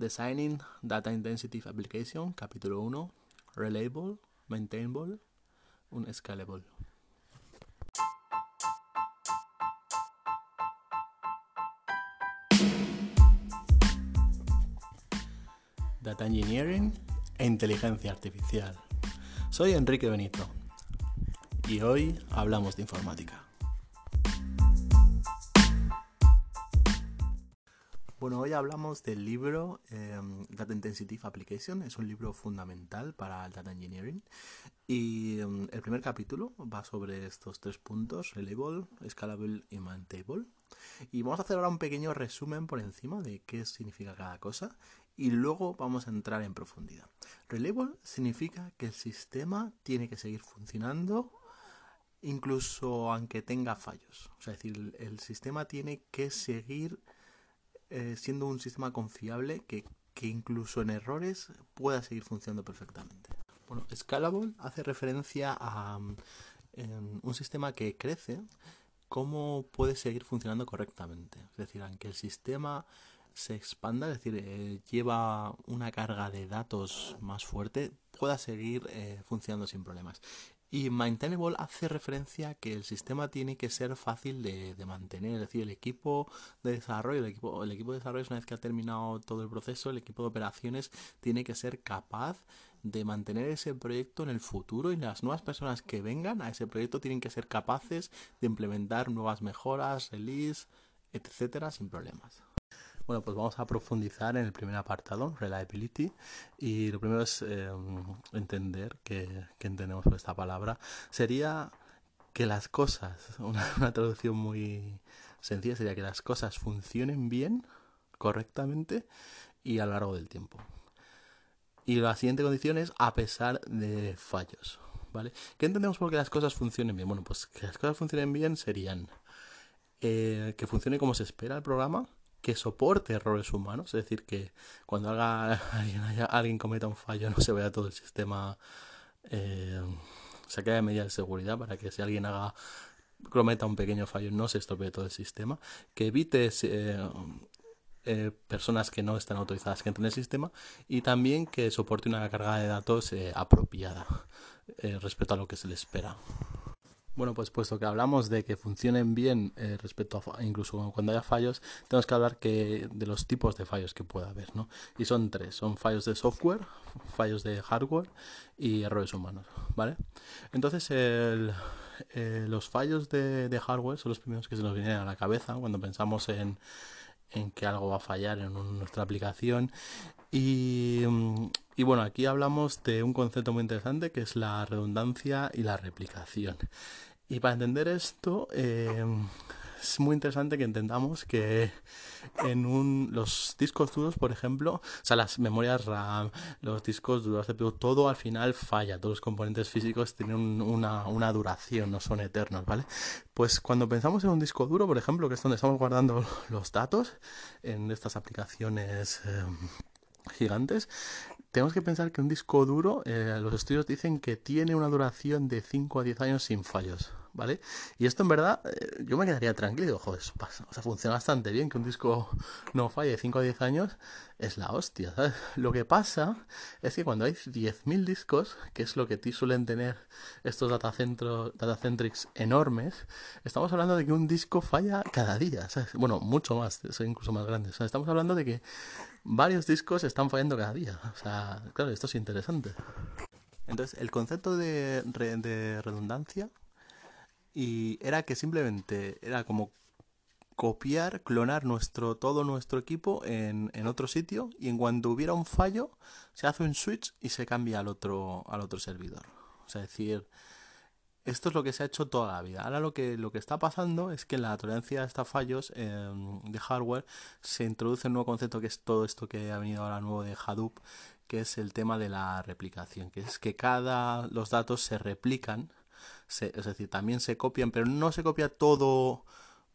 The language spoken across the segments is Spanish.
Designing Data Intensive Application, capítulo 1, Reliable, Maintainable, un Scalable. Data Engineering e Inteligencia Artificial. Soy Enrique Benito y hoy hablamos de informática. Bueno, hoy hablamos del libro em, Data Intensive Application. Es un libro fundamental para el Data Engineering. Y em, el primer capítulo va sobre estos tres puntos, Reliable, Scalable y Maintainable. Y vamos a hacer ahora un pequeño resumen por encima de qué significa cada cosa y luego vamos a entrar en profundidad. Reliable significa que el sistema tiene que seguir funcionando incluso aunque tenga fallos. O sea, es decir, el sistema tiene que seguir eh, siendo un sistema confiable que, incluso en errores pueda seguir funcionando perfectamente. Bueno, Scalable hace referencia a em, un sistema que crece, cómo puede seguir funcionando correctamente. Es decir, aunque el sistema se expanda, es decir, eh, lleva una carga de datos más fuerte, pueda seguir eh, funcionando sin problemas. Y maintainable hace referencia a que el sistema tiene que ser fácil de, mantener, es decir, el equipo de desarrollo, el equipo, el equipo de desarrollo una vez que ha terminado todo el proceso, el equipo de operaciones tiene que ser capaz de mantener ese proyecto en el futuro y las nuevas personas que vengan a ese proyecto tienen que ser capaces de implementar nuevas mejoras, release, etcétera, sin problemas. Bueno, pues vamos a profundizar en el primer apartado, reliability, y lo primero es eh, entender qué, entendemos por esta palabra. Sería que las cosas, una, traducción muy sencilla sería que las cosas funcionen bien, correctamente y a lo largo del tiempo. Y la siguiente condición es a pesar de fallos. ¿Vale? ¿Qué entendemos por que las cosas funcionen bien? Bueno, pues que las cosas funcionen bien serían eh, que funcione como se espera el programa, que soporte errores humanos, es decir, que cuando haga, alguien, alguien cometa un fallo no se vea todo el sistema, eh, se quede medidas de seguridad para que si alguien haga cometa un pequeño fallo no se estropee todo el sistema, que evite eh, eh, personas que no están autorizadas que entren en el sistema y también que soporte una carga de datos apropiada respecto a lo que se le espera. Bueno, pues puesto que hablamos de que funcionen bien eh, respecto a incluso cuando haya fallos, tenemos que hablar que de los tipos de fallos que pueda haber, ¿no? Y son tres, son fallos de software, fallos de hardware y errores humanos, ¿vale? Entonces, eh, los fallos de, hardware son los primeros que se nos vienen a la cabeza cuando pensamos en, en que algo va a fallar en nuestra aplicación y, y, bueno, aquí hablamos de un concepto muy interesante que es la redundancia y la replicación. Y para entender esto, eh, es muy interesante que entendamos que en un, los discos duros, por ejemplo, o sea, las memorias RAM, los discos duros, todo al final falla. Todos los componentes físicos tienen una, una, duración, no son eternos, ¿vale? Pues cuando pensamos en un disco duro, por ejemplo, que es donde estamos guardando los datos en estas aplicaciones. Eh, gigantes, tenemos que pensar que un disco duro, eh, los estudios dicen que tiene una duración de 5 a 10 años sin fallos. ¿Vale? Y esto en verdad, eh, yo me quedaría tranquilo, joder, o sea, funciona bastante bien que un disco no falle 5 a 10 años, es la hostia, ¿sabes? Lo que pasa es que cuando hay 10.000 discos, que es lo que suelen tener estos datacentros, datacentrics enormes, estamos hablando de que un disco falla cada día, ¿sabes? Bueno, mucho más, incluso más grandes, estamos hablando de que varios discos están fallando cada día, o sea, claro, esto es interesante. Entonces, el concepto de, de redundancia y era que simplemente era como copiar, clonar nuestro, todo nuestro equipo en, en, otro sitio y en cuanto hubiera un fallo se hace un switch y se cambia al otro, al otro servidor. O sea, decir, esto es lo que se ha hecho toda la vida. Ahora lo que, lo que está pasando es que en la tolerancia a estos fallos em, de hardware se introduce un nuevo concepto que es todo esto que ha venido ahora nuevo de Hadoop, que es el tema de la replicación, que es que cada los datos se replican es decir, también se copian, pero no se copia todo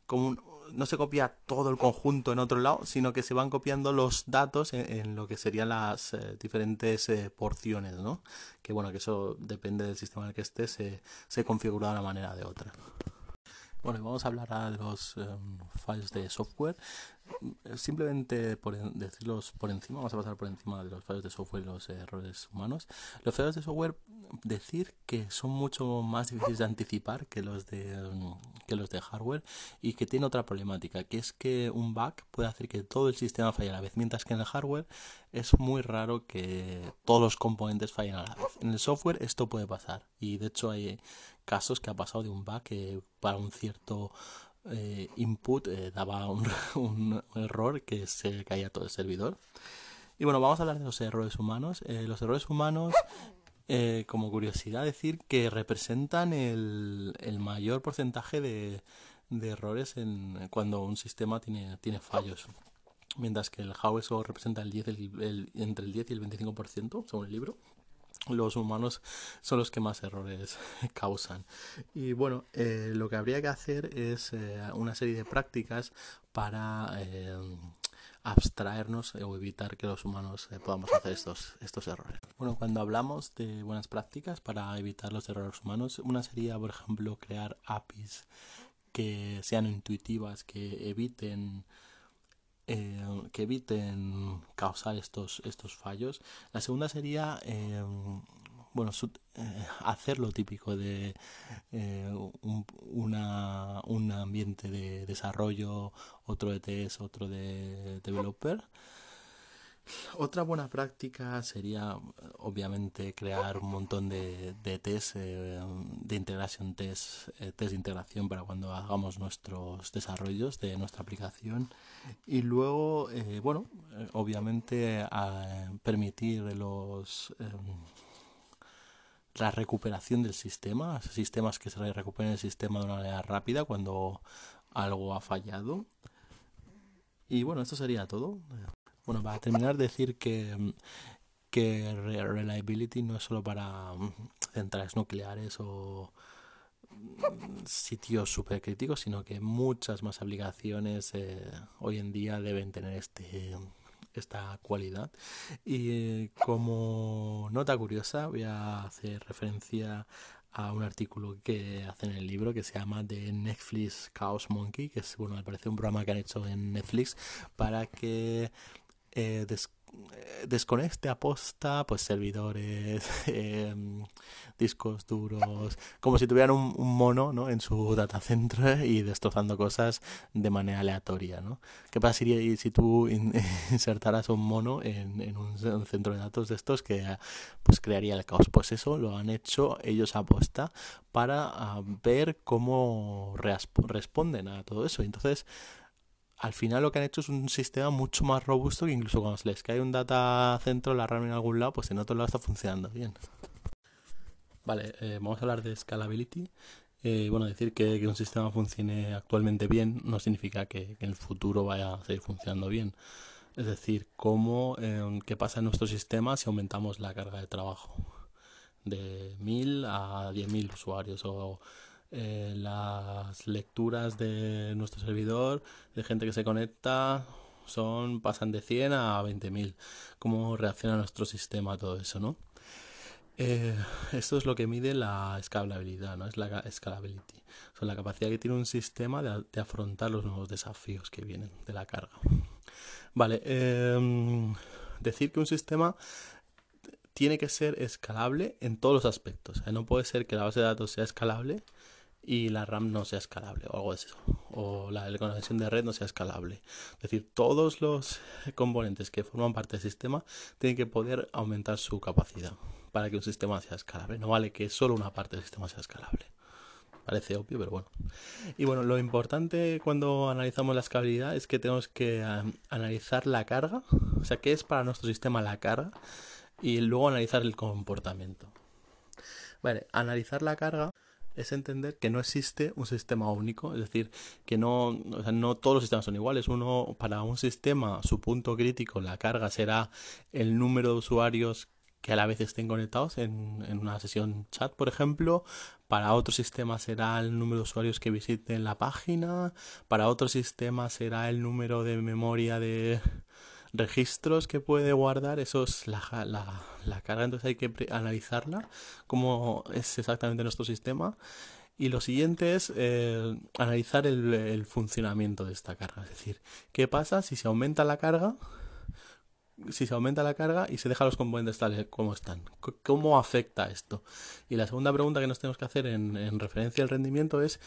como no se copia todo el conjunto en otro lado, sino que se van copiando los datos en, lo que serían las eh, diferentes eh, porciones, ¿no? Que bueno, que eso depende del sistema en el que esté, se, se configura de una manera o de otra. Bueno, vamos a hablar a los em, fallos de software. Simplemente por decirlos por encima, vamos a pasar por encima de los fallos de software y los errores humanos. Los fallos de software, decir que son mucho más difíciles de anticipar que los de, que los de hardware y que tiene otra problemática, que es que un bug puede hacer que todo el sistema falle a la vez, mientras que en el hardware es muy raro que todos los componentes fallen a la vez. En el software esto puede pasar y de hecho hay casos que ha pasado de un bug para un cierto eh, input eh, daba un, error que se caía todo el servidor. Y bueno, vamos a hablar de los errores humanos. Eh, los errores humanos, como curiosidad, decir que representan el, mayor porcentaje de, errores en, cuando un sistema tiene, tiene fallos. Mientras que el hardware solo representa el 10, entre el 10 y el 25%, según el libro los humanos son los que más errores causan. Y bueno, eh, lo que habría que hacer es eh, una serie de prácticas para eh, abstraernos o evitar que los humanos podamos hacer estos, estos errores. Bueno, cuando hablamos de buenas prácticas para evitar los errores humanos, una sería, por ejemplo, crear APIs que sean intuitivas, que eviten eh, que eviten causar estos, estos fallos. La segunda sería eh, bueno, eh, hacer lo típico de un, una, un ambiente de desarrollo, otro de test, otro de developer. Otra buena práctica sería, obviamente, crear un montón de, test, eh, de integración test, eh, test de integración para cuando hagamos nuestros desarrollos de nuestra aplicación. Y luego, eh, bueno, obviamente, permitir los la recuperación del sistema, sistemas que se recuperen el sistema de una manera rápida cuando algo ha fallado. Y bueno, esto sería todo. Bueno, para terminar, decir que, que reliability no es solo para mm, centrales nucleares o mm, sitios supercríticos, sino que muchas más aplicaciones eh, hoy en día deben tener este esta cualidad. Y como nota curiosa, voy a hacer referencia a un artículo que hacen en el libro que se llama The Netflix Chaos Monkey, que es, bueno, me parece un programa que han hecho en Netflix para que eh, eh, desconecte aposta pues servidores em, discos duros como si tuvieran un, mono ¿no? en su data center y destrozando cosas de manera aleatoria ¿no? ¿qué pasaría si tú insertaras un mono en, un, centro de datos de estos que pues crearía el caos pues eso lo han hecho ellos aposta para ah, ver cómo responden a todo eso entonces al final lo que han hecho es un sistema mucho más robusto que incluso cuando se les cae un data centro, la RAM en algún lado, pues en otro lado está funcionando bien. Vale, eh, vamos a hablar de scalability. Eh, bueno, decir que, un sistema funcione actualmente bien no significa que, en el futuro vaya a seguir funcionando bien. Es decir, cómo, eh, qué pasa en nuestro sistema si aumentamos la carga de trabajo de 1000 a 10.000 usuarios o eh, las lecturas de nuestro servidor, de gente que se conecta, son pasan de 100 a 20.000. ¿Cómo reacciona nuestro sistema a todo eso, no? Eh, esto es lo que mide la escalabilidad, ¿no? Es la scalability. Son la capacidad que tiene un sistema de, afrontar los nuevos desafíos que vienen de la carga. Vale, em, decir que un sistema tiene que ser escalable en todos los aspectos. no puede ser que la base de datos sea escalable y la RAM no sea escalable o algo de eso. O la, conexión de red no sea escalable. Es decir, todos los componentes que forman parte del sistema tienen que poder aumentar su capacidad para que un sistema sea escalable. No vale que solo una parte del sistema sea escalable. Parece obvio, pero bueno. Y bueno, lo importante cuando analizamos la escalabilidad es que tenemos que um, analizar la carga, o sea, qué es para nuestro sistema la carga, y luego analizar el comportamiento. Vale, analizar la carga es entender que no existe un sistema único, es decir, que no, o sea, no todos los sistemas son iguales. Uno, para un sistema, su punto crítico, la carga será el número de usuarios que a la vez estén conectados en, en una sesión chat, por ejemplo. Para otro sistema será el número de usuarios que visiten la página. Para otro sistema será el número de memoria de, registros que puede guardar, eso es la, la, carga, entonces hay que analizarla, cómo es exactamente nuestro sistema Y lo siguiente es eh, analizar el, funcionamiento de esta carga. Es decir, ¿qué pasa si se aumenta la carga? Si se aumenta la carga y se deja los componentes tales como están. ¿Cómo afecta esto? Y la segunda pregunta que nos tenemos que hacer en referencia al rendimiento es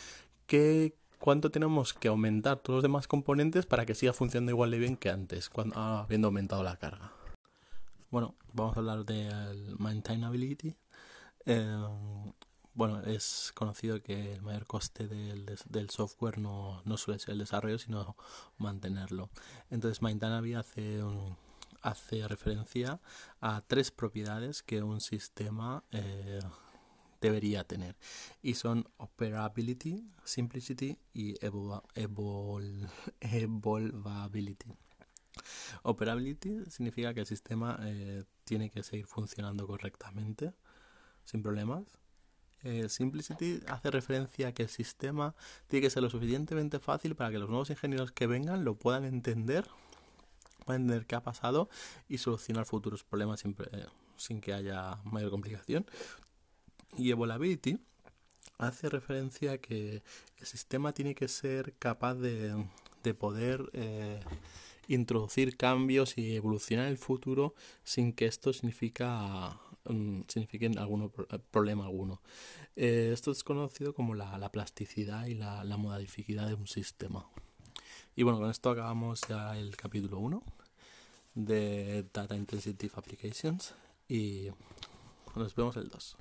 ¿qué, ¿cuánto tenemos que aumentar todos los demás componentes para que siga funcionando igual de bien que antes, ah, habiendo aumentado la carga? Bueno, vamos a hablar del maintainability. Eh, bueno, es conocido que el mayor coste del, software no, suele ser el desarrollo, sino mantenerlo. Entonces, Maintainability hace, hace referencia a tres propiedades que un sistema eh, debería tener. Y son Operability, Simplicity y evol evol Evolvability. Operability significa que el sistema eh, tiene que seguir funcionando correctamente, sin problemas eh, Simplicity hace referencia a que el sistema tiene que ser lo suficientemente fácil para que los nuevos ingenieros que vengan lo puedan entender, puedan entender qué ha pasado y solucionar futuros problemas siempre, eh, sin que haya mayor complicación. Y Evolability hace referencia a que el sistema tiene que ser capaz de, de poder eh, introducir cambios y evolucionar el futuro sin que esto significa um, algún problema alguno. Eh, esto es conocido como la, la plasticidad y la, la, de un sistema. Y bueno, con esto acabamos ya el capítulo 1 de Data Intensive Applications y nos vemos el 2.